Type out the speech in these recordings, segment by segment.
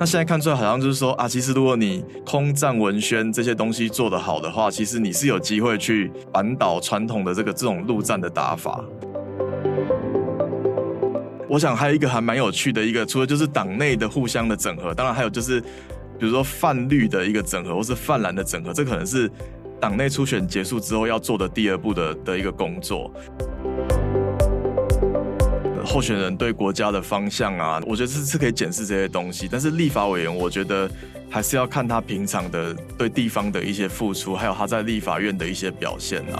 那现在看出来好像就是说啊，其实如果你空战文宣这些东西做得好的话，其实你是有机会去扳倒传统的这个这种陆战的打法。我想还有一个还蛮有趣的一个，除了就是党内的互相的整合，当然还有就是比如说泛绿的一个整合，或是泛蓝的整合，这可能是党内初选结束之后要做的第二步的的一个工作。候选人对国家的方向啊，我觉得是是可以检视这些东西。但是立法委员，我觉得还是要看他平常的对地方的一些付出，还有他在立法院的一些表现啊。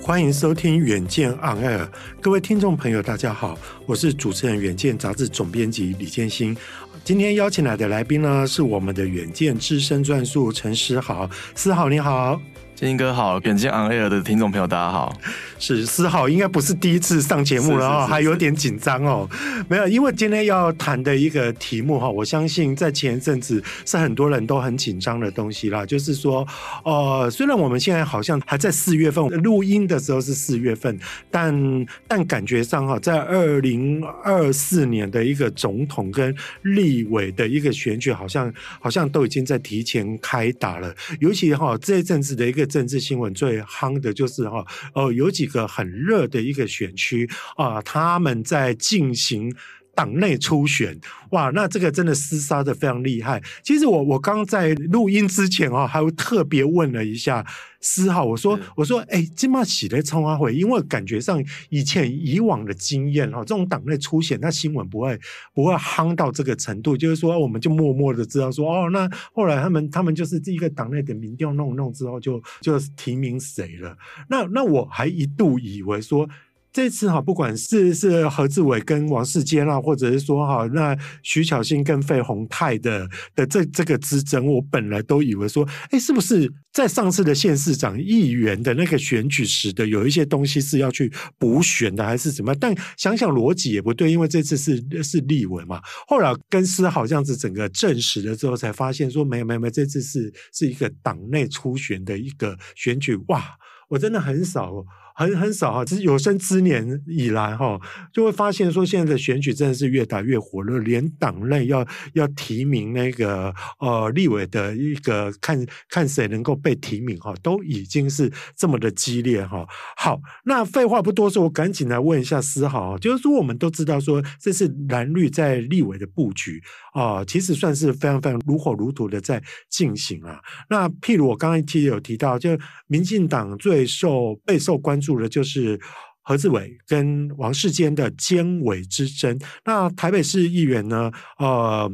欢迎收听《远见 On Air》，各位听众朋友，大家好，我是主持人《远见》杂志总编辑李建新。今天邀请来的来宾呢，是我们的《远见》资深专属陈思豪，思豪你好。建英哥好，远见 On Air 的听众朋友大家好，是思豪，应该不是第一次上节目了哦，还有点紧张哦。没有，因为今天要谈的一个题目哈，我相信在前一阵子是很多人都很紧张的东西啦，就是说，呃，虽然我们现在好像还在四月份录音的时候是四月份，但但感觉上哈，在二零二四年的一个总统跟立委的一个选举，好像好像都已经在提前开打了，尤其哈这一阵子的一个。政治新闻最夯的就是哈，哦，有几个很热的一个选区啊，他们在进行党内初选，哇，那这个真的厮杀的非常厉害。其实我我刚在录音之前哦，还会特别问了一下。思浩，我说，我说，哎，金马喜的葱花会，因为感觉上以前以往的经验哈，这种党内初选，那新闻不会不会夯到这个程度，就是说，我们就默默的知道说，哦，那后来他们他们就是一个党内的民调弄弄之后就，就就提名谁了。那那我还一度以为说。这次哈，不管是是何志伟跟王世坚啊，或者是说哈，那徐巧芯跟费鸿泰的的这这个之争，我本来都以为说，哎，是不是在上次的县市长、议员的那个选举时的有一些东西是要去补选的，还是什么？但想想逻辑也不对，因为这次是是立委嘛。后来跟思豪这样子整个证实了之后，才发现说，没有没有没有，这次是是一个党内初选的一个选举。哇，我真的很少。很很少哈，其实有生之年以来哈，就会发现说，现在的选举真的是越打越火热，连党内要要提名那个呃立委的一个看看谁能够被提名哈，都已经是这么的激烈哈。好，那废话不多说，我赶紧来问一下思豪，就是说我们都知道说，这是蓝绿在立委的布局啊，其实算是非常非常如火如荼的在进行啊。那譬如我刚才提有提到，就民进党最受备受关注。住的就是何志伟跟王世坚的监委之争。那台北市议员呢？呃，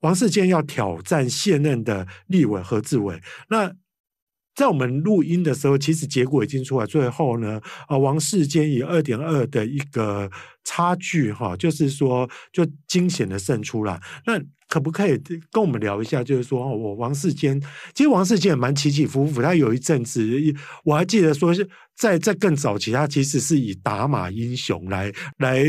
王世坚要挑战现任的立委何志伟。那在我们录音的时候，其实结果已经出来。最后呢，呃，王世坚以二点二的一个差距，哈，就是说就惊险的胜出了。那可不可以跟我们聊一下？就是说，我王世坚，其实王世坚也蛮起起伏伏。他有一阵子，我还记得说是在在更早期，他其实是以打马英雄来来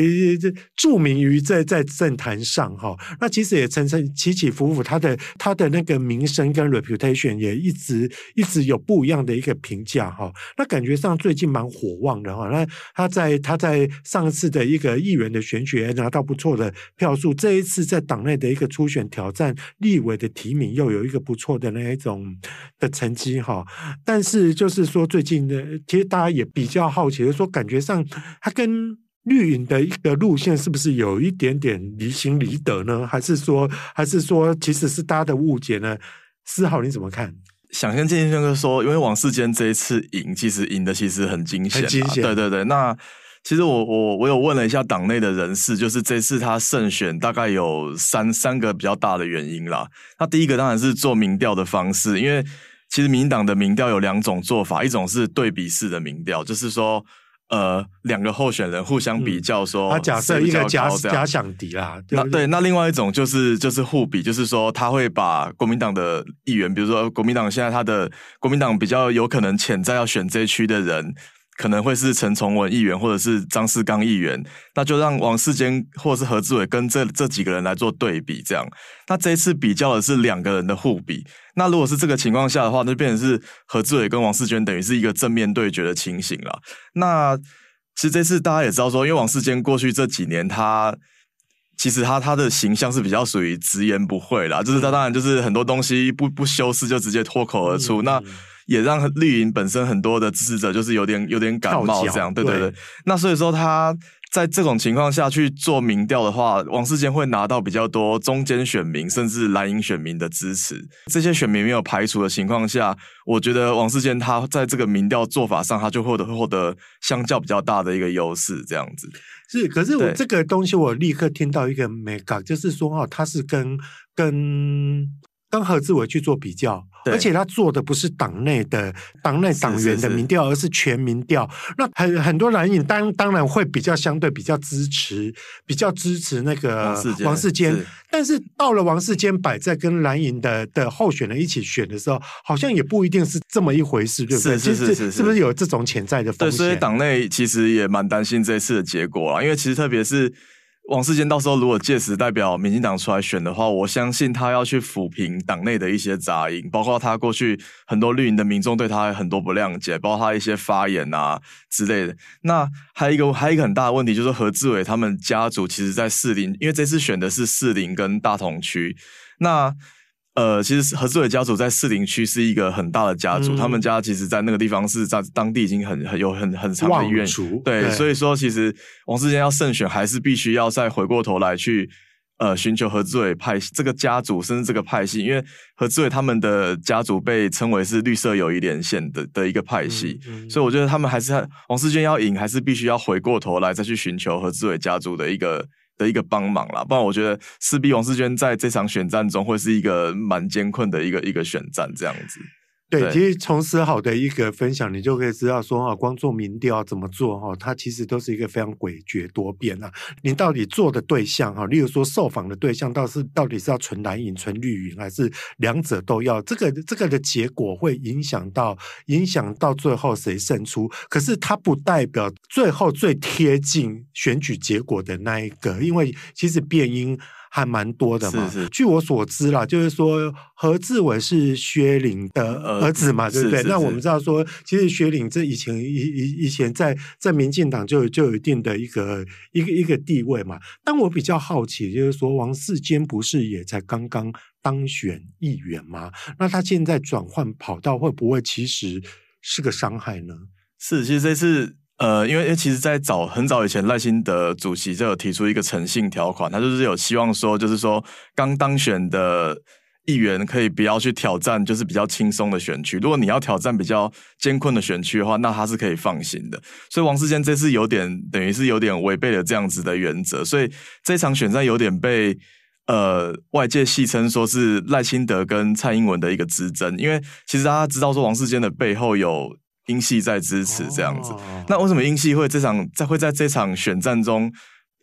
著名于在在政坛上哈。那其实也层层起起伏伏，他的他的那个名声跟 reputation 也一直一直有不一样的一个评价哈。那感觉上最近蛮火旺的哈。那他在他在上次的一个议员的选举拿到不错的票数，这一次在党内的一个初选挑战立委的提名又有一个不错的那一种的成绩哈，但是就是说最近的，其实大家也比较好奇，就是说感觉上他跟绿营的一个路线是不是有一点点离心离德呢？还是说还是说其实是大家的误解呢？思豪你怎么看？想跟建兴哥说，因为王世坚这一次赢，其实赢的其实很惊险，很惊险，对对对，那。其实我我我有问了一下党内的人士，就是这次他胜选大概有三三个比较大的原因啦。那第一个当然是做民调的方式，因为其实民进党的民调有两种做法，一种是对比式的民调，就是说呃两个候选人互相比较说，他假设一个假假想敌啦。那对，那另外一种就是就是互比，就是说他会把国民党的议员，比如说国民党现在他的国民党比较有可能潜在要选这区的人。可能会是陈崇文议员，或者是张世刚议员，那就让王世坚或者是何志伟跟这这几个人来做对比，这样。那这一次比较的是两个人的互比。那如果是这个情况下的话，那就变成是何志伟跟王世坚等于是一个正面对决的情形了。那其实这次大家也知道说，因为王世坚过去这几年他。其实他他的形象是比较属于直言不讳啦，就是他当然就是很多东西不不修饰就直接脱口而出，嗯、那也让绿营本身很多的支持者就是有点有点感冒这样，对对对。对那所以说他。在这种情况下去做民调的话，王世坚会拿到比较多中间选民甚至蓝营选民的支持。这些选民没有排除的情况下，我觉得王世坚他在这个民调做法上，他就获得获得相较比较大的一个优势。这样子是，可是我这个东西我立刻听到一个美感，就是说哈，他是跟跟。跟何志伟去做比较，而且他做的不是党内的党内党员的民调，是是是而是全民调。那很很多蓝营当当然会比较相对比较支持，比较支持那个王世坚。是但是到了王世坚摆在跟蓝营的的候选人一起选的时候，好像也不一定是这么一回事，对不对？是是是是，是不是有这种潜在的风险？对，所以党内其实也蛮担心这次的结果啊，因为其实特别是。王世坚到时候如果届时代表民进党出来选的话，我相信他要去抚平党内的一些杂音，包括他过去很多绿营的民众对他很多不谅解，包括他一些发言啊之类的。那还有一个还有一个很大的问题就是何志伟他们家族其实，在士林，因为这次选的是士林跟大同区，那。呃，其实何志伟家族在士林区是一个很大的家族，嗯、他们家其实，在那个地方是在当地已经很很有很很长的渊源。对，对所以说其实王世坚要胜选，还是必须要再回过头来去呃寻求何志伟派系这个家族，甚至这个派系，因为何志伟他们的家族被称为是绿色友谊连线的的一个派系，嗯嗯、所以我觉得他们还是王世坚要赢，还是必须要回过头来再去寻求何志伟家族的一个。的一个帮忙啦，不然我觉得势必王世娟在这场选战中会是一个蛮艰困的一个一个选战这样子。对，其实从思好的一个分享，你就可以知道说啊，光做民调怎么做哈，它其实都是一个非常诡谲多变啊。你到底做的对象哈，例如说受访的对象，到是到底是要纯蓝营、纯绿营，还是两者都要？这个这个的结果会影响到影响到最后谁胜出。可是它不代表最后最贴近选举结果的那一个，因为其实变因。还蛮多的嘛，是是据我所知啦，就是说何志伟是薛凌的儿子嘛，呃、对不对？那我们知道说，其实薛凌这以前以以以前在在民进党就就有一定的一个一个一个地位嘛。但我比较好奇，就是说王世坚不是也才刚刚当选议员吗？那他现在转换跑道，会不会其实是个伤害呢？是，其实这次。呃，因为其实，在早很早以前，赖清德主席就有提出一个诚信条款，他就是有希望说，就是说刚当选的议员可以不要去挑战，就是比较轻松的选区。如果你要挑战比较艰困的选区的话，那他是可以放心的。所以王世坚这次有点等于是有点违背了这样子的原则，所以这场选战有点被呃外界戏称说是赖清德跟蔡英文的一个之争，因为其实大家知道说王世坚的背后有。英系在支持这样子，哦、那为什么英系会这场在会在这场选战中，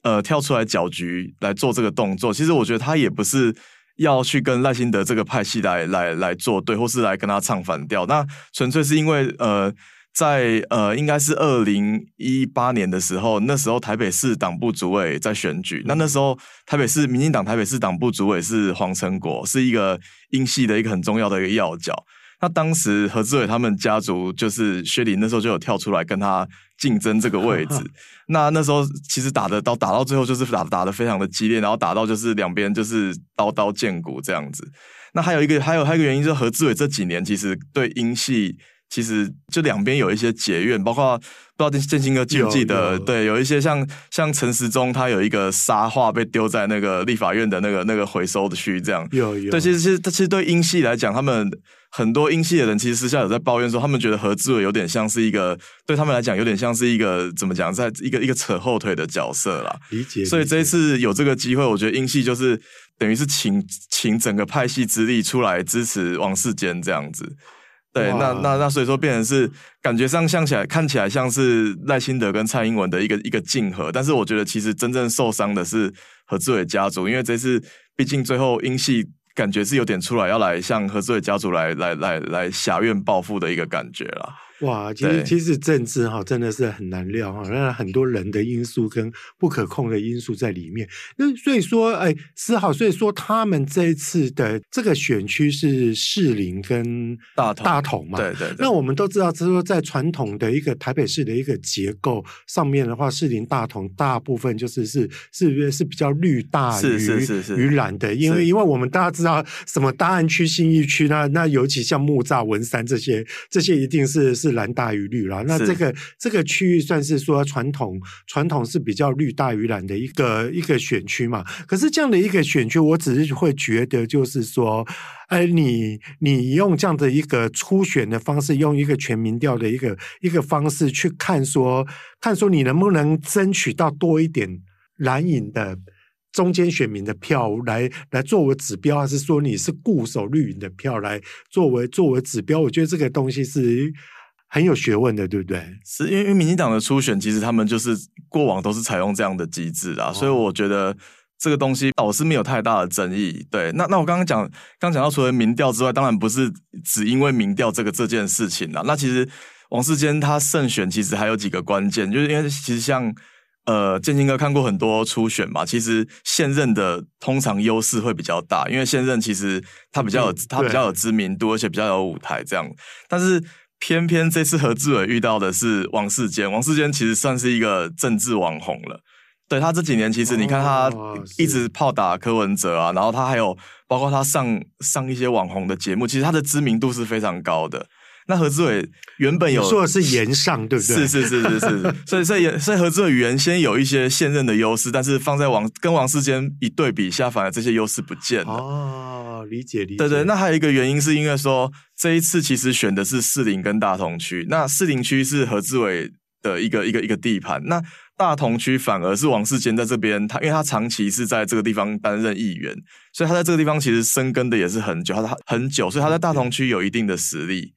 呃，跳出来搅局来做这个动作？其实我觉得他也不是要去跟赖清德这个派系来来来作对，或是来跟他唱反调。那纯粹是因为呃，在呃，应该是二零一八年的时候，那时候台北市党部主委在选举，那那时候台北市民进党台北市党部主委是黄成国，是一个英系的一个很重要的一个要角。那当时何志伟他们家族就是薛林，那时候就有跳出来跟他竞争这个位置。那那时候其实打的到打到最后就是打打的非常的激烈，然后打到就是两边就是刀刀见骨这样子。那还有一个还有还有一个原因就是何志伟这几年其实对英系其实就两边有一些结怨，包括不知道建新哥记不记得？对，有一些像像陈时中他有一个沙画被丢在那个立法院的那个那个回收的区这样。有有。对，其实其实其实对英系来讲，他们。很多英系的人其实私下有在抱怨说，他们觉得何志伟有点像是一个，对他们来讲有点像是一个怎么讲，在一个一个扯后腿的角色啦。理解。所以这一次有这个机会，我觉得英系就是等于是请请整个派系之力出来支持王世坚这样子。对，那那那所以说变成是感觉上像起来看起来像是赖清德跟蔡英文的一个一个竞合，但是我觉得其实真正受伤的是何志伟家族，因为这次毕竟最后英系。感觉是有点出来要来向何志伟家族来来来来挟怨报复的一个感觉啦。哇，其实其实政治哈真的是很难料哈，那很多人的因素跟不可控的因素在里面。那所以说，哎，思豪，所以说他们这一次的这个选区是士林跟大同大同嘛？对，对对。那我们都知道，就是说在传统的一个台北市的一个结构上面的话，士林大同大部分就是是是是比较绿大于是是是于蓝的，因为因为我们大家知道什么大安区、信义区，那那尤其像木栅、文山这些，这些一定是是。蓝大于绿啦，那这个这个区域算是说传统传统是比较绿大于蓝的一个一个选区嘛。可是这样的一个选区，我只是会觉得就是说，哎，你你用这样的一个初选的方式，用一个全民调的一个一个方式去看说，看说你能不能争取到多一点蓝影的中间选民的票来来作为指标，还是说你是固守绿营的票来作为作为指标？我觉得这个东西是。很有学问的，对不对？是因为因为民进党的初选，其实他们就是过往都是采用这样的机制啊，哦、所以我觉得这个东西倒是没有太大的争议。对，那那我刚刚讲，刚讲到除了民调之外，当然不是只因为民调这个这件事情啦。那其实王世坚他胜选，其实还有几个关键，就是因为其实像呃建兴哥看过很多初选嘛，其实现任的通常优势会比较大，因为现任其实他比较有、嗯、他比较有知名度，而且比较有舞台这样，但是。偏偏这次何志伟遇到的是王世坚，王世坚其实算是一个政治网红了。对，他这几年，其实你看他一直炮打柯文哲啊，然后他还有包括他上上一些网红的节目，其实他的知名度是非常高的。那何志伟原本有说的是言上，对不对？是是是是是，所以所以所以何志伟原先有一些现任的优势，但是放在王跟王世坚一对比下，反而这些优势不见了。哦，理解理解。对对，那还有一个原因是因为说这一次其实选的是士林跟大同区，那士林区是何志伟的一个一个一个地盘，那大同区反而是王世坚在这边，他因为他长期是在这个地方担任议员，所以他在这个地方其实生根的也是很久，他很久，所以他在大同区有一定的实力。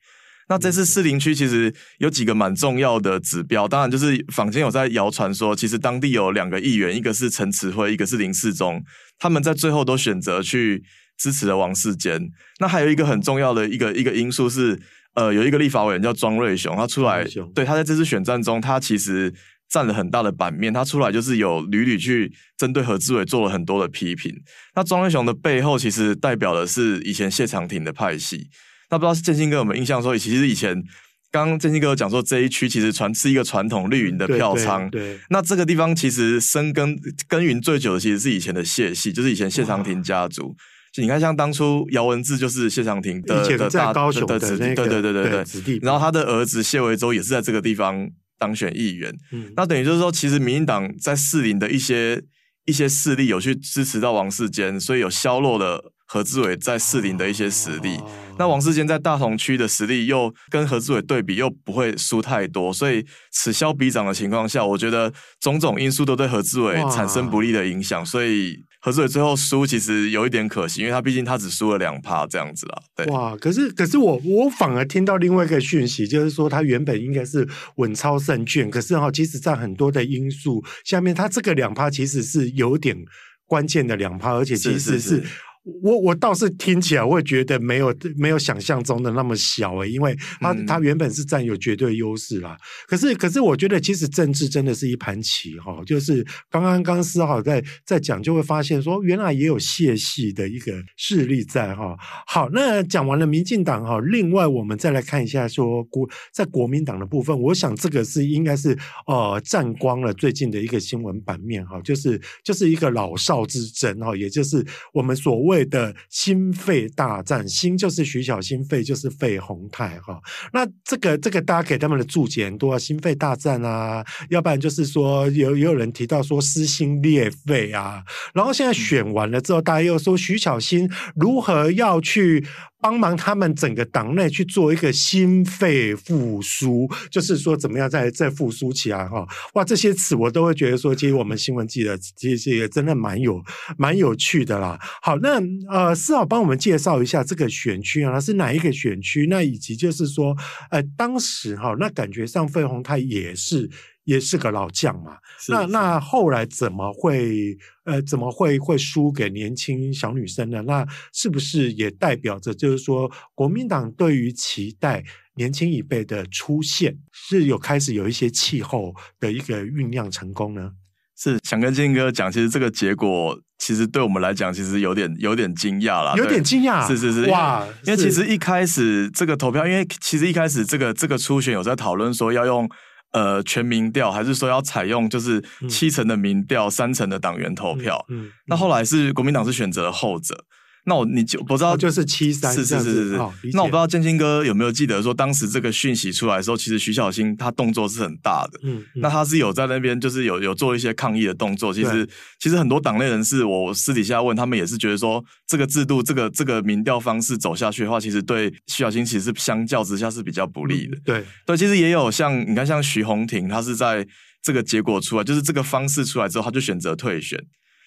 那这次士林区其实有几个蛮重要的指标，当然就是坊间有在谣传说，其实当地有两个议员，一个是陈慈辉，一个是林世忠，他们在最后都选择去支持了王世坚。那还有一个很重要的一个一个因素是，呃，有一个立法委员叫庄瑞雄，他出来，对，他在这次选战中，他其实占了很大的版面，他出来就是有屡屡去针对何志伟做了很多的批评。那庄瑞雄的背后其实代表的是以前谢长廷的派系。那不知道是建兴哥有没有印象说，其实以前刚刚建兴哥有讲说这一区其实传是一个传统绿营的票仓。对，对，对，那这个地方其实深耕耕耘最久的其实是以前的谢系，就是以前谢长廷家族。就你看，像当初姚文智就是谢长廷的的大的子弟，对对对对对对。然后他的儿子谢维洲也是在这个地方当选议员。嗯，那等于就是说，其实民进党在士林的一些一些势力有去支持到王世坚，所以有削弱了何志伟在士林的一些实力。哦那王世坚在大同区的实力又跟何志伟对比又不会输太多，所以此消彼长的情况下，我觉得种种因素都对何志伟产生不利的影响，所以何穗最后输其实有一点可惜，因为他毕竟他只输了两趴这样子啦。对，哇，可是可是我我反而听到另外一个讯息，就是说他原本应该是稳操胜券，可是哈，其实在很多的因素下面，他这个两趴其实是有点关键的两趴，而且其实是。是是是我我倒是听起来，我会觉得没有没有想象中的那么小诶，因为他他原本是占有绝对优势啦。可是可是，我觉得其实政治真的是一盘棋哈，就是刚刚刚思豪在在讲，就会发现说，原来也有谢系的一个势力在哈。好，那讲完了民进党哈，另外我们再来看一下说国在国民党的部分，我想这个是应该是呃占光了最近的一个新闻版面哈，就是就是一个老少之争哈，也就是我们所谓。的心肺大战，心就是徐小新，肺就是肺宏泰哈。那这个这个大家给他们的注解很多啊，新废大战啊，要不然就是说有也有人提到说撕心裂肺啊。然后现在选完了之后，大家又说徐小新如何要去。帮忙他们整个党内去做一个心肺复苏，就是说怎么样再再复苏起来哈？哇，这些词我都会觉得说，其实我们新闻记者其实也真的蛮有蛮有趣的啦。好，那呃，四号帮我们介绍一下这个选区啊，是哪一个选区？那以及就是说，呃，当时哈，那感觉上费鸿泰也是。也是个老将嘛，那那后来怎么会呃怎么会会输给年轻小女生呢？那是不是也代表着就是说国民党对于期待年轻一辈的出现，是有开始有一些气候的一个酝酿成功呢？是想跟建哥讲，其实这个结果其实对我们来讲，其实有点有点惊讶啦，有点惊讶。是是是，哇！因为其实一开始这个投票，因为其实一开始这个这个初选有在讨论说要用呃全民调，还是说要采用就是七成的民调，三成的党员投票。嗯，那后来是国民党是选择了后者。那我你就不知道，就是七三，是是是是是。那我不知道建新哥有没有记得说，当时这个讯息出来的时候，其实徐小新他动作是很大的。嗯，那他是有在那边，就是有有做一些抗议的动作。其实其实很多党内人士，我私底下问他们，也是觉得说，这个制度，这个这个民调方式走下去的话，其实对徐小新其实是相较之下是比较不利的。对对，其实也有像你看，像徐宏庭，他是在这个结果出来，就是这个方式出来之后，他就选择退选。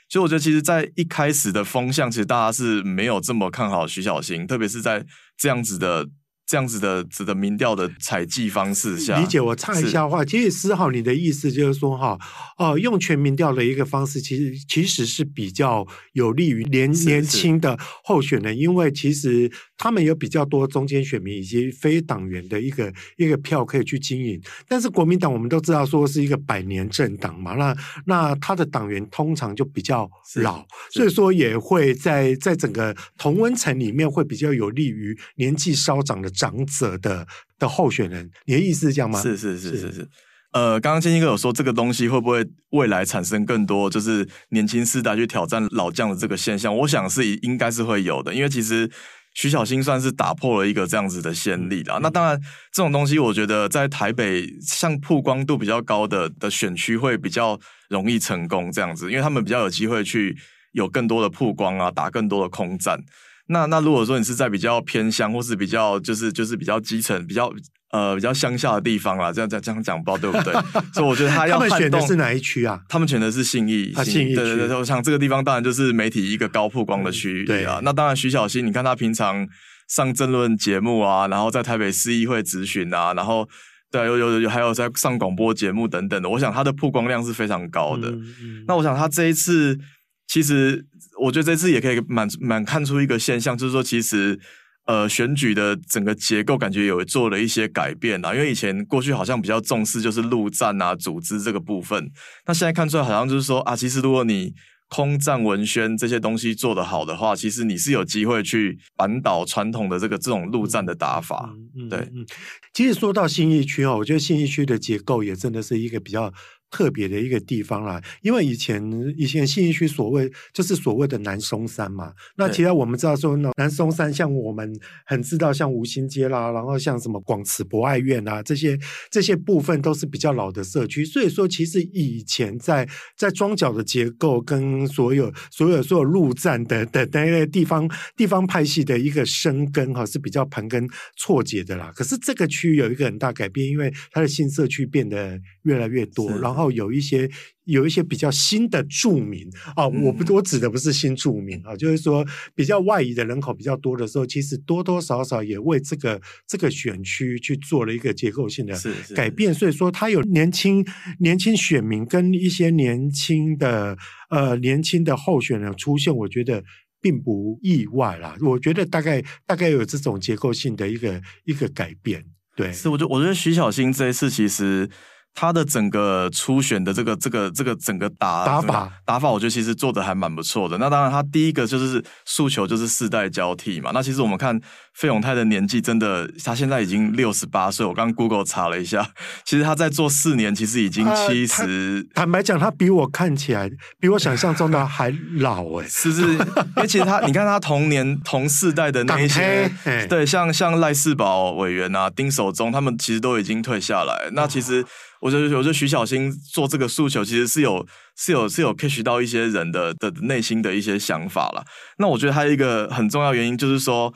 所以我觉得，其实，在一开始的风向，其实大家是没有这么看好徐小新，特别是在这样子的。这样子的指的民调的采集方式下，理解我插一下话，其实思浩你的意思就是说哈，哦、呃，用全民调的一个方式，其实其实是比较有利于年年轻的候选人，因为其实他们有比较多中间选民以及非党员的一个一个票可以去经营。但是国民党我们都知道说是一个百年政党嘛，那那他的党员通常就比较老，所以说也会在在整个同温层里面会比较有利于年纪稍长的。长者的的候选人，你的意思是这样吗？是是是是是，是。呃，刚刚建兴哥有说这个东西会不会未来产生更多就是年轻世代去挑战老将的这个现象？我想是应该是会有的，因为其实徐小新算是打破了一个这样子的先例啦。嗯、那当然，这种东西我觉得在台北像曝光度比较高的的选区会比较容易成功这样子，因为他们比较有机会去有更多的曝光啊，打更多的空战。那那如果说你是在比较偏乡，或是比较就是就是比较基层、比较呃比较乡下的地方啦，这样这样这样讲不知道对不对？所以我觉得他要他们选的是哪一区啊？他们选的是信义，信义对对对。我想这个地方当然就是媒体一个高曝光的区域对啊，那当然徐小新，你看他平常上政论节目啊，然后在台北市议会质询啊，然后对有有有还有在上广播节目等等的，我想他的曝光量是非常高的。嗯嗯、那我想他这一次。其实，我觉得这次也可以蛮蛮看出一个现象，就是说，其实，呃，选举的整个结构感觉有做了一些改变啊。因为以前过去好像比较重视就是陆战啊、组织这个部分，那现在看出来好像就是说啊，其实如果你空战文宣这些东西做得好的话，其实你是有机会去扳倒传统的这个这种陆战的打法。嗯、对，嗯，其实说到新义区哦，我觉得新义区的结构也真的是一个比较。特别的一个地方啦，因为以前以前信义区所谓就是所谓的南松山嘛。那其实我们知道说呢，南松山像我们很知道，像吴兴街啦，然后像什么广慈博爱院啊，这些这些部分都是比较老的社区。所以说，其实以前在在庄脚的结构跟所有所有所有路站的的那个地方地方派系的一个生根哈是比较盘根错节的啦。可是这个区有一个很大改变，因为它的新社区变得越来越多，然后。有一些有一些比较新的住民啊，我不我指的不是新住民啊，就是说比较外移的人口比较多的时候，其实多多少少也为这个这个选区去做了一个结构性的改变。所以说，他有年轻年轻选民跟一些年轻的呃年轻的候选人出现，我觉得并不意外啦。我觉得大概大概有这种结构性的一个一个改变。对，是我觉得我觉得徐小新这一次其实。他的整个初选的这个这个这个整个打打法打法，我觉得其实做的还蛮不错的。那当然，他第一个就是诉求就是世代交替嘛。那其实我们看费永泰的年纪，真的他现在已经六十八岁。我刚刚 Google 查了一下，其实他在做四年，其实已经七十、呃。坦白讲，他比我看起来，比我想象中的还老哎、欸，是不是？因为其实他，你看他同年同世代的那一些，对，像像赖世宝委员啊、丁守中，他们其实都已经退下来。那其实。我觉得，我觉得徐小新做这个诉求，其实是有、是有、是有 catch 到一些人的的内心的一些想法了。那我觉得还有一个很重要原因，就是说，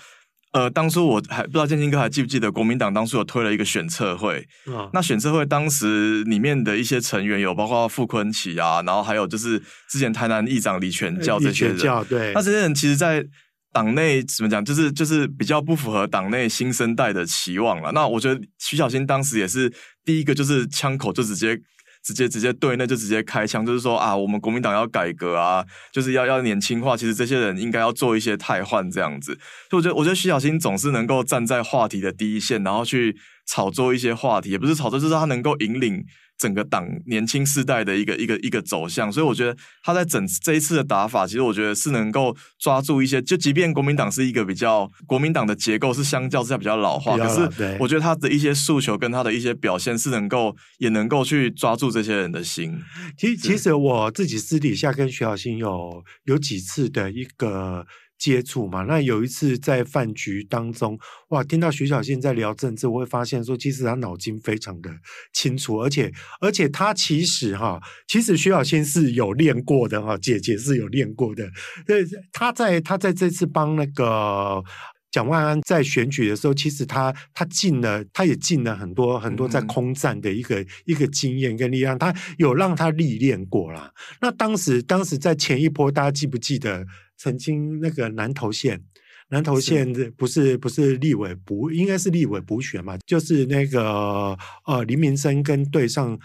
呃，当初我还不知道建兴哥还记不记得，国民党当初有推了一个选策会。嗯。那选策会当时里面的一些成员有包括傅昆奇啊，然后还有就是之前台南议长李全教这些人。李教，对。那这些人其实，在党内怎么讲，就是就是比较不符合党内新生代的期望了。那我觉得徐小新当时也是第一个，就是枪口就直接直接直接对那就直接开枪，就是说啊，我们国民党要改革啊，就是要要年轻化。其实这些人应该要做一些汰换这样子。就我觉得，我觉得徐小新总是能够站在话题的第一线，然后去炒作一些话题，也不是炒作，就是他能够引领。整个党年轻世代的一个一个一个走向，所以我觉得他在整这一次的打法，其实我觉得是能够抓住一些，就即便国民党是一个比较国民党的结构是相较之下比较老化，可是我觉得他的一些诉求跟他的一些表现是能够也能够去抓住这些人的心。其实其实我自己私底下跟徐小新有有几次的一个。接触嘛，那有一次在饭局当中，哇，听到徐小新在聊政治，我会发现说，其实他脑筋非常的清楚，而且而且他其实哈，其实徐小新是有练过的哈，姐姐是有练过的，对，他在他在这次帮那个蒋万安在选举的时候，其实他他进了，他也进了很多很多在空战的一个、嗯、一个经验跟力量，他有让他历练过啦。那当时当时在前一波，大家记不记得？曾经那个南投县，南投县不是不是立委补，应该是立委补选嘛，就是那个呃林明生跟对上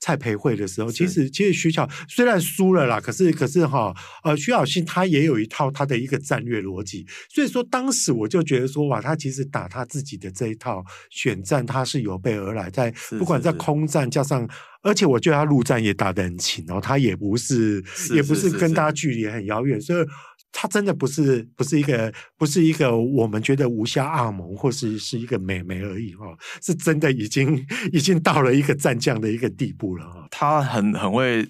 蔡培慧的时候，其实其实徐巧虽然输了啦，可是可是哈呃徐小新他也有一套他的一个战略逻辑，所以说当时我就觉得说哇，他其实打他自己的这一套选战，他是有备而来，在不管在空战加上，而且我觉得他陆战也打得很勤哦，他也不是也不是跟大家距离很遥远，所以。他真的不是不是一个不是一个我们觉得无下阿蒙或是是一个美眉而已哦，是真的已经已经到了一个战将的一个地步了哦。他很很会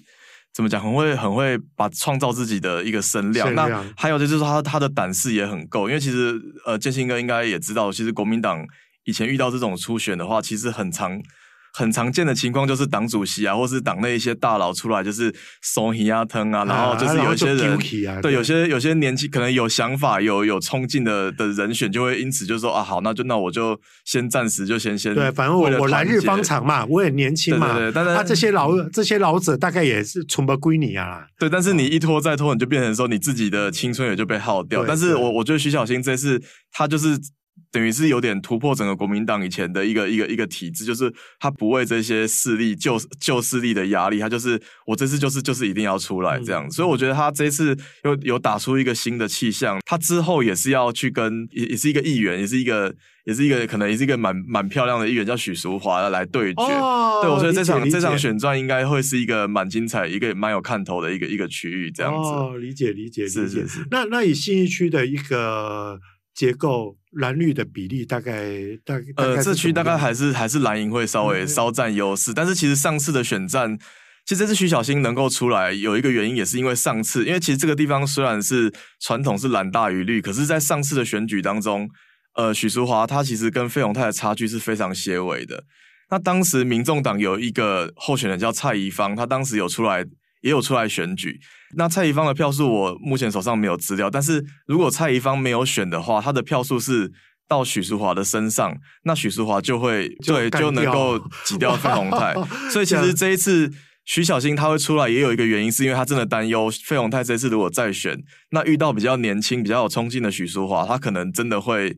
怎么讲？很会很会把创造自己的一个声量。量那还有就是说他他的胆识也很够，因为其实呃建兴哥应该也知道，其实国民党以前遇到这种初选的话，其实很常。很常见的情况就是党主席啊，或是党内一些大佬出来就是松皮啊、疼啊，然后就是有些人、啊、对，对有些有些年轻可能有想法、有有冲劲的的人选，就会因此就说啊，好，那就那我就先暂时就先先对，反正我我来日方长嘛，我也年轻嘛，对但是他、啊、这些老这些老者大概也是存不归你啊，对，但是你一拖再拖，你就变成说你自己的青春也就被耗掉。但是我我觉得徐小新这次他就是。等于是有点突破整个国民党以前的一个一个一个体制，就是他不为这些势力旧旧势力的压力，他就是我这次就是就是一定要出来这样，嗯、所以我觉得他这次又有打出一个新的气象，他之后也是要去跟也也是一个议员，也是一个也是一个可能也是一个蛮蛮漂亮的议员，叫许淑华来对决。哦、对，我觉得这场这场选战应该会是一个蛮精彩，一个蛮有看头的一个一个区域这样子。哦，理解理解理解。是是是。那那以信义区的一个结构。蓝绿的比例大概大概呃，这区大概还是还是蓝营会稍微稍占优势，但是其实上次的选战，其实这次徐小新能够出来，有一个原因也是因为上次，因为其实这个地方虽然是传统是蓝大于绿，可是在上次的选举当中，呃，许淑华他其实跟费永泰的差距是非常些微的。那当时民众党有一个候选人叫蔡宜芳，他当时有出来。也有出来选举，那蔡宜芳的票数我目前手上没有资料，但是如果蔡宜芳没有选的话，他的票数是到许淑华的身上，那许淑华就会就对就能够挤掉费鸿泰，所以其实这一次徐小新他会出来也有一个原因，是因为他真的担忧费鸿泰这次如果再选，那遇到比较年轻、比较有冲劲的许淑华，他可能真的会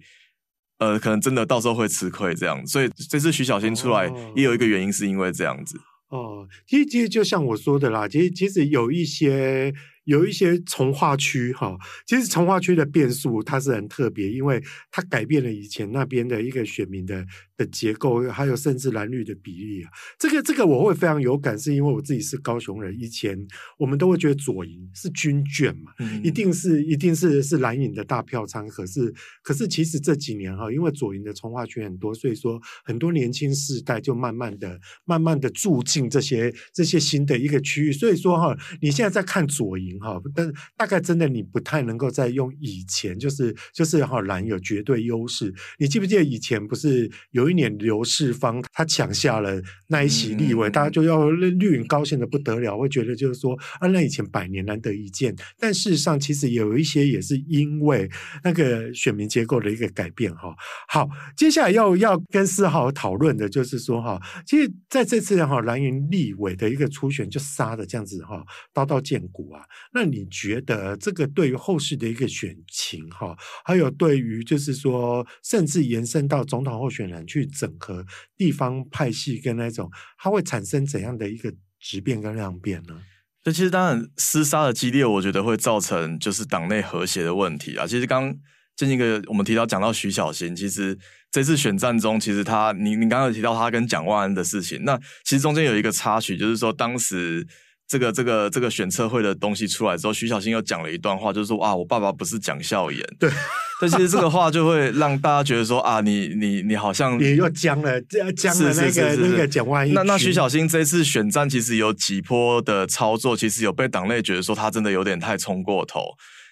呃，可能真的到时候会吃亏这样，所以这次徐小新出来也有一个原因，是因为这样子。哦，其实其实就像我说的啦，其实其实有一些。有一些从化区哈，其实从化区的变数它是很特别，因为它改变了以前那边的一个选民的的结构，还有甚至蓝绿的比例啊。这个这个我会非常有感，是因为我自己是高雄人，以前我们都会觉得左营是军眷嘛，嗯、一定是一定是是蓝营的大票仓。可是可是其实这几年哈，因为左营的从化区很多，所以说很多年轻世代就慢慢的慢慢的住进这些这些新的一个区域。所以说哈，你现在在看左营。哈，但大概真的你不太能够再用以前，就是就是哈蓝有绝对优势。你记不记得以前不是有一年刘世芳他抢下了那一席立委，嗯、大家就要绿营高兴的不得了，会觉得就是说啊，那以前百年难得一见。但事实上，其实有一些也是因为那个选民结构的一个改变哈。好，接下来要要跟思豪讨论的就是说哈，其实在这次哈蓝营立委的一个初选就杀的这样子哈，刀刀见骨啊。那你觉得这个对于后世的一个选情哈，还有对于就是说，甚至延伸到总统候选人去整合地方派系跟那种，它会产生怎样的一个质变跟量变呢？这其实当然厮杀的激烈，我觉得会造成就是党内和谐的问题啊。其实刚建一个我们提到讲到徐小新，其实这次选战中，其实他你你刚刚有提到他跟蒋万安的事情，那其实中间有一个插曲，就是说当时。这个这个这个选测会的东西出来之后，徐小新又讲了一段话，就是说啊，我爸爸不是讲笑言。对，但其实这个话就会让大家觉得说啊，你你你好像你又僵了，僵了那个那个蒋万安。那那徐小新这次选战其实有几波的操作，其实有被党内觉得说他真的有点太冲过头。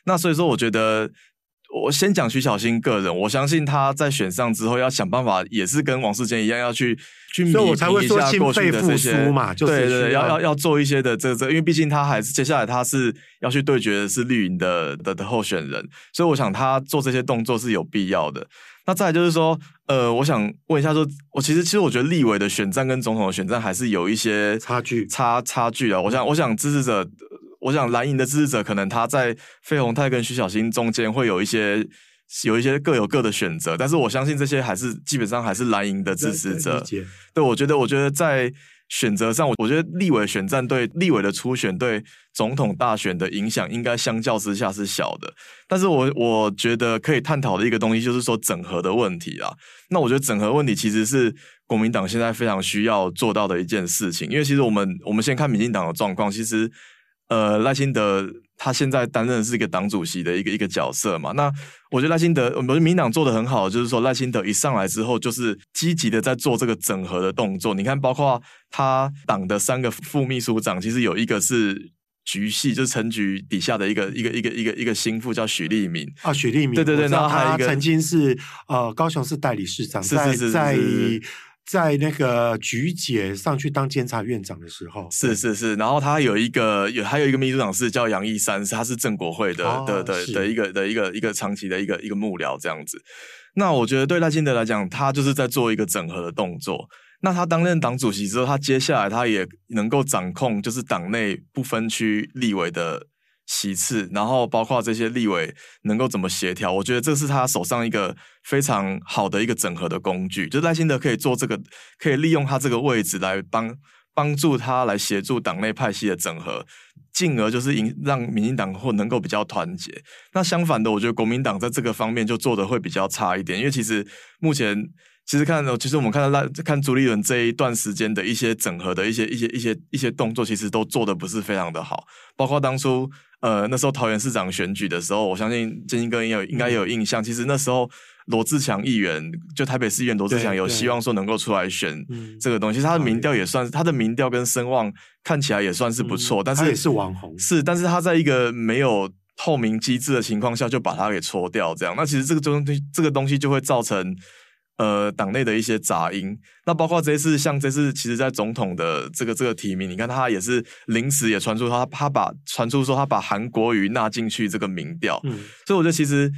那所以说，我觉得。我先讲徐小新个人，我相信他在选上之后要想办法，也是跟王世坚一样，要去去弥补一下过去的这些嘛，就是对对对，要要要做一些的这这，因为毕竟他还是接下来他是要去对决的是绿营的的的候选人，所以我想他做这些动作是有必要的。那再来就是说，呃，我想问一下说，说我其实其实我觉得立委的选战跟总统的选战还是有一些差距差差距啊。我想我想支持者。我想蓝营的支持者可能他在费鸿泰跟徐小新中间会有一些有一些各有各的选择，但是我相信这些还是基本上还是蓝营的支持者。对，我觉得我觉得在选择上，我我觉得立委选战对立委的初选对总统大选的影响应该相较之下是小的。但是我我觉得可以探讨的一个东西就是说整合的问题啊。那我觉得整合问题其实是国民党现在非常需要做到的一件事情，因为其实我们我们先看民进党的状况，其实。呃，赖清德他现在担任的是一个党主席的一个一个角色嘛。那我觉得赖清德，我们民党做的很好，就是说赖清德一上来之后，就是积极的在做这个整合的动作。你看，包括他党的三个副秘书长，其实有一个是局系，就是陈局底下的一个一个一个一个一个心腹，叫许立明啊，许立明，对对对，然后还有一个他曾经是呃高雄市代理市长，是是是是是在。在那个菊姐上去当监察院长的时候，是是是，然后他有一个有还有一个秘书长是叫杨义山，是他是郑国会的、哦、的的的一个的一个一个长期的一个一个幕僚这样子。那我觉得对赖清德来讲，他就是在做一个整合的动作。那他担任党主席之后，他接下来他也能够掌控，就是党内不分区立委的。其次，然后包括这些立委能够怎么协调，我觉得这是他手上一个非常好的一个整合的工具。就赖清德可以做这个，可以利用他这个位置来帮帮助他来协助党内派系的整合，进而就是引让民进党或能够比较团结。那相反的，我觉得国民党在这个方面就做得会比较差一点，因为其实目前。其实看，其实我们看到赖看朱立伦这一段时间的一些整合的一些一些一些一些动作，其实都做得不是非常的好。包括当初呃那时候桃园市长选举的时候，我相信建兴哥也有应该也有印象。其实那时候罗志强议员就台北市议员罗志强有希望说能够出来选这个东西，他的民调也算是他的民调跟声望看起来也算是不错，但是也是网红是，但是他在一个没有透明机制的情况下就把他给搓掉，这样那其实这个东西这个东西就会造成。呃，党内的一些杂音，那包括这次，像这次，其实，在总统的这个这个提名，你看他也是临时也传出他他把传出说他把韩国瑜纳进去这个民调，嗯，所以我觉得其实，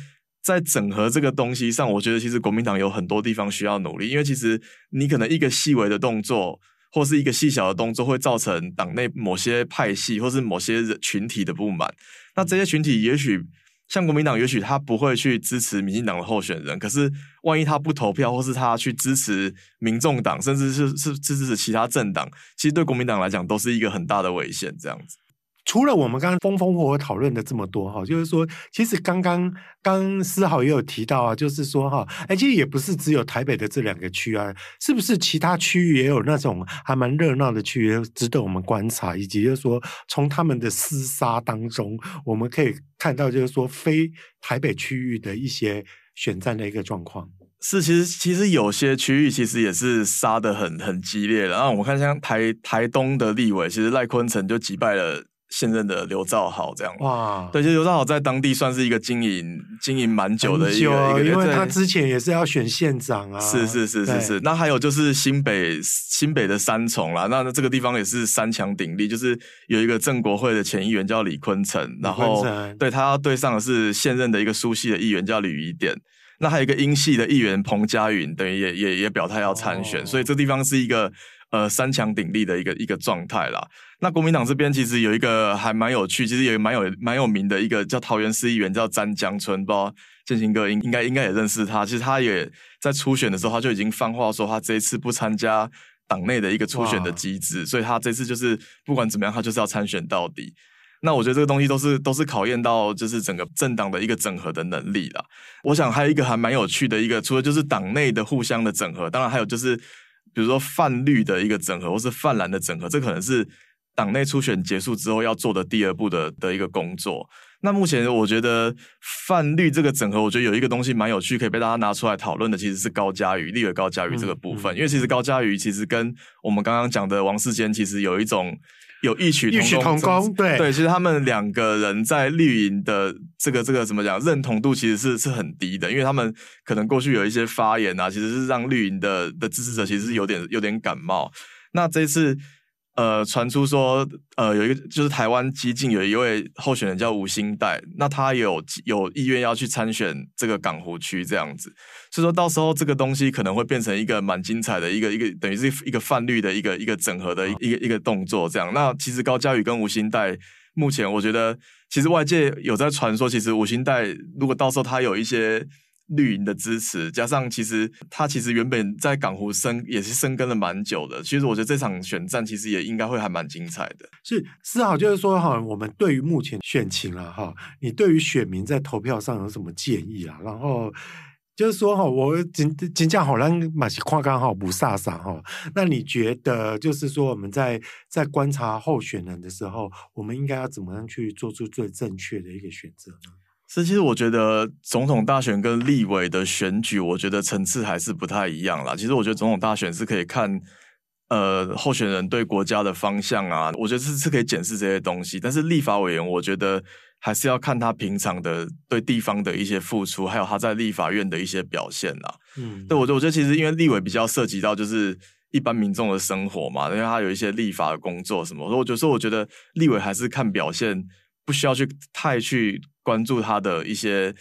在整合这个东西上，我觉得其实国民党有很多地方需要努力，因为其实你可能一个细微的动作，或是一个细小的动作，会造成党内某些派系或是某些群体的不满，那这些群体也许。像国民党，也许他不会去支持民进党的候选人，可是万一他不投票，或是他去支持民众党，甚至是是支持其他政党，其实对国民党来讲都是一个很大的危险，这样子。除了我们刚刚风风火火讨论的这么多哈，就是说，其实刚刚刚思豪也有提到啊，就是说哈，哎，其实也不是只有台北的这两个区啊，是不是其他区域也有那种还蛮热闹的区域，值得我们观察，以及就是说，从他们的厮杀当中，我们可以看到就是说，非台北区域的一些选战的一个状况。是，其实其实有些区域其实也是杀的很很激烈的，然后我看像台台东的立委，其实赖坤成就击败了。现任的刘兆豪这样哇，对，就刘兆豪在当地算是一个经营经营蛮久的一个一个，因为他之前也是要选县长啊，是是是是是。那还有就是新北新北的三重啦，那这个地方也是三强鼎立，就是有一个正国会的前议员叫李坤城，然后对他要对上的是现任的一个苏系的议员叫吕宜典，那还有一个英系的议员彭佳云，等于也也也表态要参选，哦，所以这地方是一个。呃，三强鼎立的一个一个状态啦。那国民党这边其实有一个还蛮有趣，其实也蛮有蛮有名的一个叫桃园市议员叫詹江春，不知道建兴哥应应该应该也认识他。其实他也在初选的时候，他就已经放话说，他这一次不参加党内的一个初选的机制，所以他这次就是不管怎么样，他就是要参选到底。那我觉得这个东西都是都是考验到就是整个政党的一个整合的能力啦。我想还有一个还蛮有趣的一个，除了就是党内的互相的整合，当然还有就是比如说泛绿的一个整合，或是泛蓝的整合，这可能是党内初选结束之后要做的第二步的的一个工作。那目前我觉得泛绿这个整合，我觉得有一个东西蛮有趣，可以被大家拿出来讨论的，其实是高嘉瑜、立委高嘉瑜这个部分。嗯嗯、因为其实高嘉瑜其实跟我们刚刚讲的王世坚其实有一种。有异曲异曲同工，对对，其实他们两个人在绿营的这个这个怎么讲，认同度其实是是很低的，因为他们可能过去有一些发言啊，其实是让绿营的的支持者其实是有点有点感冒。那这次。呃，传出说，呃，有一个就是台湾基进有一位候选人叫吴欣岱，那他有有意愿要去参选这个港湖区这样子，所以说到时候这个东西可能会变成一个蛮精彩的一个一个，等于是一个泛绿的一个一个整合的一个一个一个动作这样。那其实高嘉宇跟吴欣岱目前我觉得，其实外界有在传说，其实吴欣岱如果到时候他有一些。绿营的支持，加上其实他其实原本在港湖生也是生根了蛮久的。其实我觉得这场选战其实也应该会还蛮精彩的。是思豪，就是说哈，我们对于目前选情了哈，你对于选民在投票上有什么建议啊？然后就是说哈，我今今讲好像马西夸刚好不飒飒哈。那你觉得就是说我们在在观察候选人的时候，我们应该要怎么样去做出最正确的一个选择呢？这其实我觉得总统大选跟立委的选举，我觉得层次还是不太一样啦。其实我觉得总统大选是可以看，呃，候选人对国家的方向啊，我觉得是是可以检视这些东西。但是立法委员，我觉得还是要看他平常的对地方的一些付出，还有他在立法院的一些表现啦。嗯，对，我觉得我觉得其实因为立委比较涉及到就是一般民众的生活嘛，因为他有一些立法的工作什么，所以我就说我觉得立委还是看表现，不需要去太去。关注他的一些，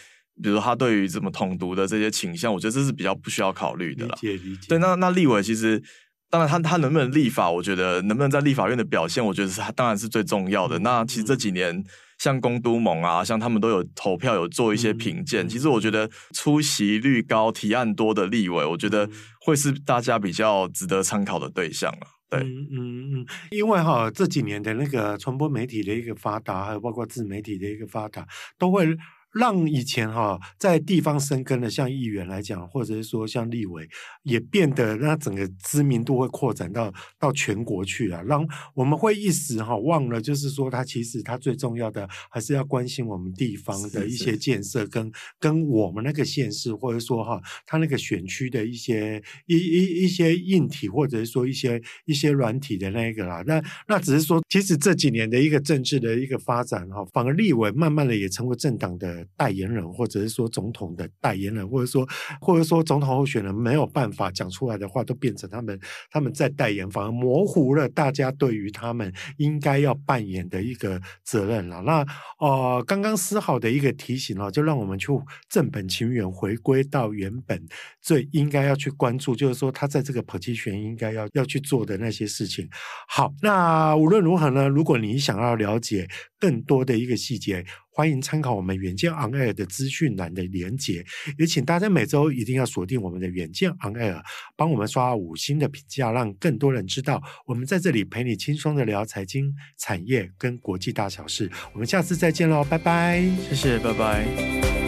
比如他对于怎么统独的这些倾向，我觉得这是比较不需要考虑的了。理解理解。对，那那立委其实，当然他他能不能立法，我觉得能不能在立法院的表现，我觉得是他当然是最重要的。嗯、那其实这几年、嗯、像公都盟啊，像他们都有投票，有做一些评鉴。嗯、其实我觉得出席率高、提案多的立委，我觉得会是大家比较值得参考的对象了。嗯嗯嗯，因为哈这几年的那个传播媒体的一个发达，还有包括自媒体的一个发达，都会。让以前哈在地方生根的像议员来讲，或者是说像立委，也变得让整个知名度会扩展到到全国去了。让我们会一时哈忘了，就是说他其实他最重要的还是要关心我们地方的一些建设，跟跟我们那个县市，或者说哈他那个选区的一些一一一些硬体，或者是说一些一些软体的那个啦。那那只是说，其实这几年的一个政治的一个发展哈，反而立委慢慢的也成为政党的。代言人，或者是说总统的代言人，或者说或者说总统候选人没有办法讲出来的话，都变成他们他们在代言，反而模糊了大家对于他们应该要扮演的一个责任了。那呃，刚刚思好的一个提醒啊，就让我们去正本清源，回归到原本最应该要去关注，就是说他在这个 position 应该要要去做的那些事情。好，那无论如何呢，如果你想要了解更多的一个细节，欢迎参考我们远见 On Air 的资讯栏的连结，也请大家每周一定要锁定我们的远见 On Air，帮我们刷五星的评价，让更多人知道我们在这里陪你轻松的聊财经、产业跟国际大小事。我们下次再见喽，拜拜，谢谢，拜拜。